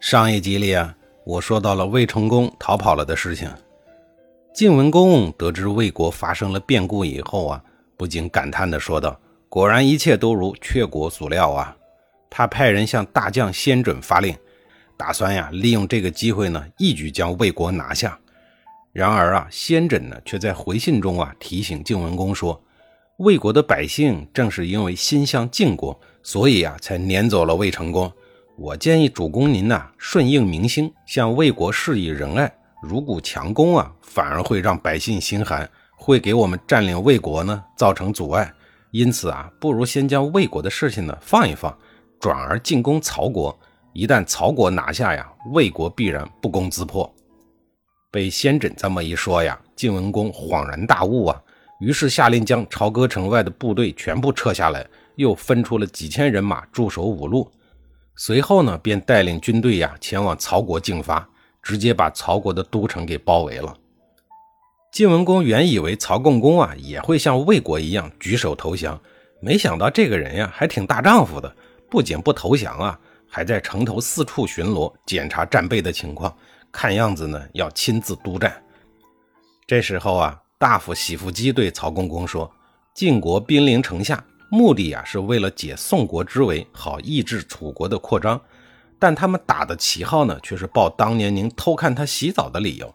上一集里啊，我说到了魏成功逃跑了的事情。晋文公得知魏国发生了变故以后啊，不禁感叹地说道：“果然一切都如阙国所料啊！”他派人向大将先轸发令，打算呀利用这个机会呢，一举将魏国拿下。然而啊，先轸呢却在回信中啊提醒晋文公说：“魏国的百姓正是因为心向晋国，所以啊才撵走了魏成功。”我建议主公您呐，顺应民心，向魏国示以仁爱。如果强攻啊，反而会让百姓心寒，会给我们占领魏国呢造成阻碍。因此啊，不如先将魏国的事情呢放一放，转而进攻曹国。一旦曹国拿下呀，魏国必然不攻自破。被先轸这么一说呀，晋文公恍然大悟啊，于是下令将朝歌城外的部队全部撤下来，又分出了几千人马驻守五路。随后呢，便带领军队呀前往曹国进发，直接把曹国的都城给包围了。晋文公原以为曹共公啊也会像魏国一样举手投降，没想到这个人呀还挺大丈夫的，不仅不投降啊，还在城头四处巡逻，检查战备的情况，看样子呢要亲自督战。这时候啊，大夫喜福基对曹公公说：“晋国兵临城下。”目的呀，是为了解宋国之围，好抑制楚国的扩张。但他们打的旗号呢，却是报当年您偷看他洗澡的理由。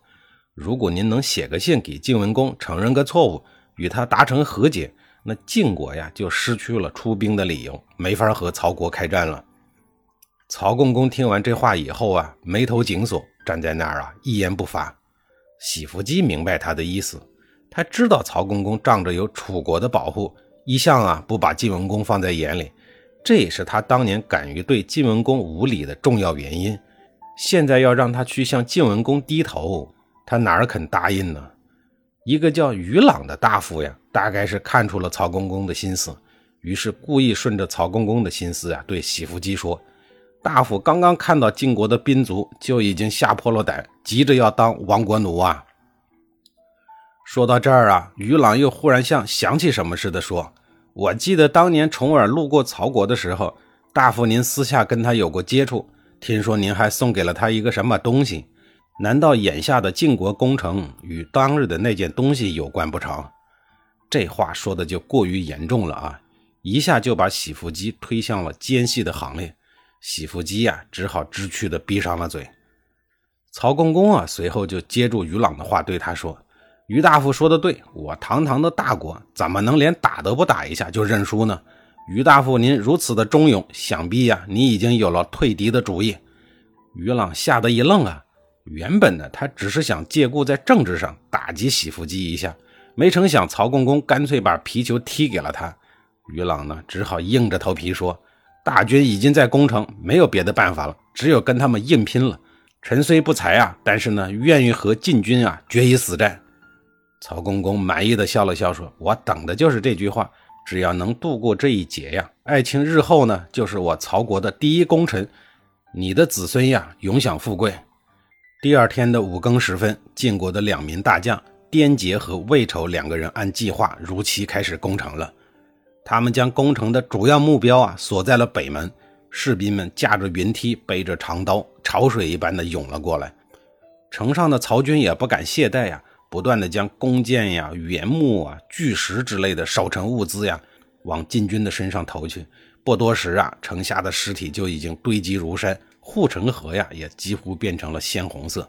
如果您能写个信给晋文公，承认个错误，与他达成和解，那晋国呀就失去了出兵的理由，没法和曹国开战了。曹共公听完这话以后啊，眉头紧锁，站在那儿啊，一言不发。喜福姬明白他的意思，他知道曹公公仗着有楚国的保护。一向啊不把晋文公放在眼里，这也是他当年敢于对晋文公无礼的重要原因。现在要让他去向晋文公低头，他哪儿肯答应呢？一个叫于朗的大夫呀，大概是看出了曹公公的心思，于是故意顺着曹公公的心思啊，对喜福姬说：“大夫刚刚看到晋国的兵卒，就已经吓破了胆，急着要当亡国奴啊。”说到这儿啊，于朗又忽然像想起什么似的说：“我记得当年重耳路过曹国的时候，大夫您私下跟他有过接触，听说您还送给了他一个什么东西？难道眼下的晋国攻城与当日的那件东西有关不成？”这话说的就过于严重了啊，一下就把喜福基推向了奸细的行列。喜福基呀，只好知趣的闭上了嘴。曹公公啊，随后就接住于朗的话，对他说。于大夫说的对，我堂堂的大国怎么能连打都不打一下就认输呢？于大夫，您如此的忠勇，想必呀，你已经有了退敌的主意。于朗吓得一愣啊！原本呢，他只是想借故在政治上打击喜福基一下，没成想曹公公干脆把皮球踢给了他。于朗呢，只好硬着头皮说：“大军已经在攻城，没有别的办法了，只有跟他们硬拼了。臣虽不才啊，但是呢，愿意和晋军啊决一死战。”曹公公满意的笑了笑，说：“我等的就是这句话。只要能度过这一劫呀，爱卿日后呢，就是我曹国的第一功臣，你的子孙呀，永享富贵。”第二天的五更时分，晋国的两名大将颠杰和魏丑两个人按计划如期开始攻城了。他们将攻城的主要目标啊锁在了北门，士兵们驾着云梯，背着长刀，潮水一般的涌了过来。城上的曹军也不敢懈怠呀。不断的将弓箭呀、原木啊、巨石之类的守城物资呀，往晋军的身上投去。不多时啊，城下的尸体就已经堆积如山，护城河呀也几乎变成了鲜红色。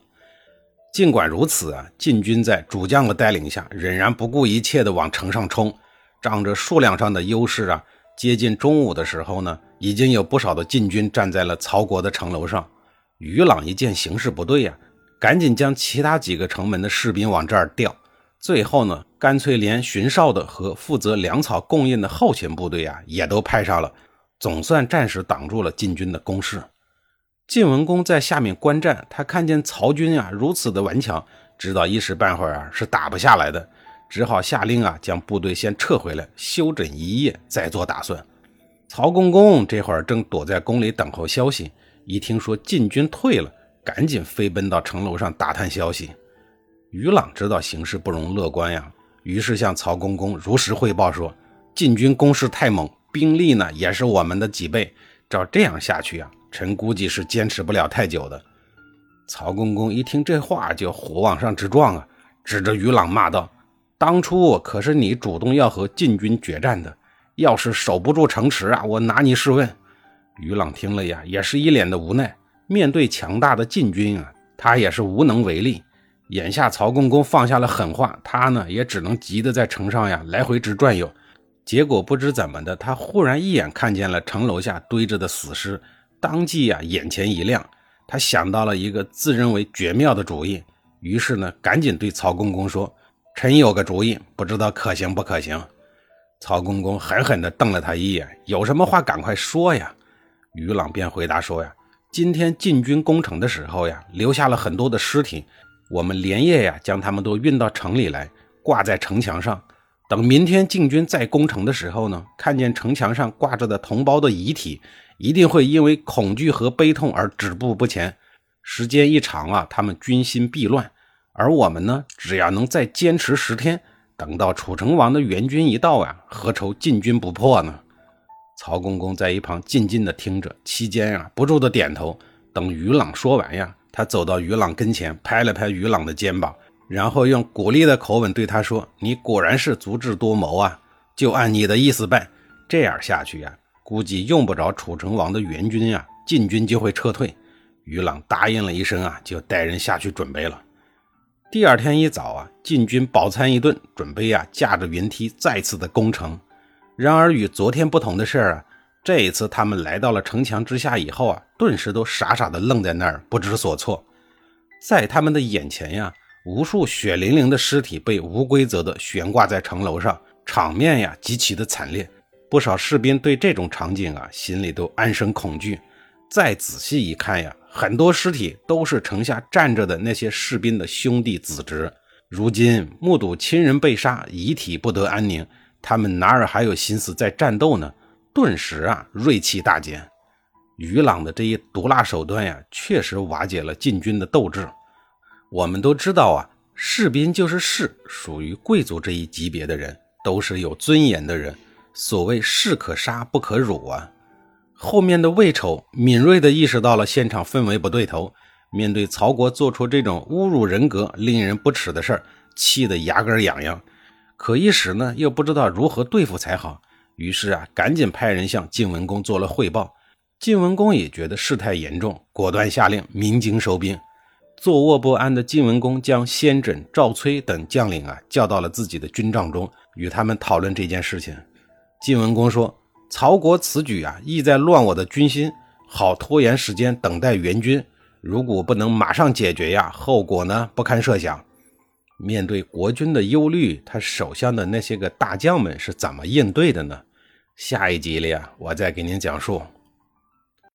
尽管如此啊，晋军在主将的带领下，仍然不顾一切的往城上冲。仗着数量上的优势啊，接近中午的时候呢，已经有不少的晋军站在了曹国的城楼上。于朗一见形势不对呀。赶紧将其他几个城门的士兵往这儿调，最后呢，干脆连巡哨的和负责粮草供应的后勤部队啊，也都派上了，总算暂时挡住了晋军的攻势。晋文公在下面观战，他看见曹军啊如此的顽强，知道一时半会儿啊是打不下来的，只好下令啊将部队先撤回来，休整一夜，再做打算。曹公公这会儿正躲在宫里等候消息，一听说晋军退了，赶紧飞奔到城楼上打探消息。于朗知道形势不容乐观呀，于是向曹公公如实汇报说：晋军攻势太猛，兵力呢也是我们的几倍，照这样下去啊。臣估计是坚持不了太久的。曹公公一听这话，就火往上直撞啊，指着于朗骂道：“当初可是你主动要和晋军决战的，要是守不住城池啊，我拿你试问。”于朗听了呀，也是一脸的无奈。面对强大的晋军啊，他也是无能为力。眼下曹公公放下了狠话，他呢也只能急得在城上呀来回直转悠。结果不知怎么的，他忽然一眼看见了城楼下堆着的死尸。当即呀，眼前一亮，他想到了一个自认为绝妙的主意，于是呢，赶紧对曹公公说：“臣有个主意，不知道可行不可行。”曹公公狠狠地瞪了他一眼：“有什么话赶快说呀！”于朗便回答说：“呀，今天晋军攻城的时候呀，留下了很多的尸体，我们连夜呀将他们都运到城里来，挂在城墙上。等明天晋军再攻城的时候呢，看见城墙上挂着的同胞的遗体。”一定会因为恐惧和悲痛而止步不前，时间一长啊，他们军心必乱。而我们呢，只要能再坚持十天，等到楚成王的援军一到啊，何愁进军不破呢？曹公公在一旁静静的听着，期间啊，不住的点头。等于朗说完呀，他走到于朗跟前，拍了拍于朗的肩膀，然后用鼓励的口吻对他说：“你果然是足智多谋啊，就按你的意思办。这样下去呀。”估计用不着楚成王的援军啊，晋军就会撤退。于朗答应了一声啊，就带人下去准备了。第二天一早啊，晋军饱餐一顿，准备啊驾着云梯再次的攻城。然而与昨天不同的是啊，这一次他们来到了城墙之下以后啊，顿时都傻傻的愣在那儿，不知所措。在他们的眼前呀，无数血淋淋的尸体被无规则的悬挂在城楼上，场面呀极其的惨烈。不少士兵对这种场景啊，心里都暗生恐惧。再仔细一看呀，很多尸体都是城下站着的那些士兵的兄弟子侄。如今目睹亲人被杀，遗体不得安宁，他们哪儿还有心思在战斗呢？顿时啊，锐气大减。于朗的这一毒辣手段呀，确实瓦解了晋军的斗志。我们都知道啊，士兵就是士，属于贵族这一级别的人，都是有尊严的人。所谓士可杀不可辱啊！后面的魏丑敏锐地意识到了现场氛围不对头，面对曹国做出这种侮辱人格、令人不齿的事儿，气得牙根痒痒。可一时呢，又不知道如何对付才好，于是啊，赶紧派人向晋文公做了汇报。晋文公也觉得事态严重，果断下令鸣金收兵。坐卧不安的晋文公将先轸、赵崔等将领啊叫到了自己的军帐中，与他们讨论这件事情。晋文公说：“曹国此举啊，意在乱我的军心，好拖延时间，等待援军。如果不能马上解决呀，后果呢不堪设想。”面对国军的忧虑，他手下的那些个大将们是怎么应对的呢？下一集里啊，我再给您讲述。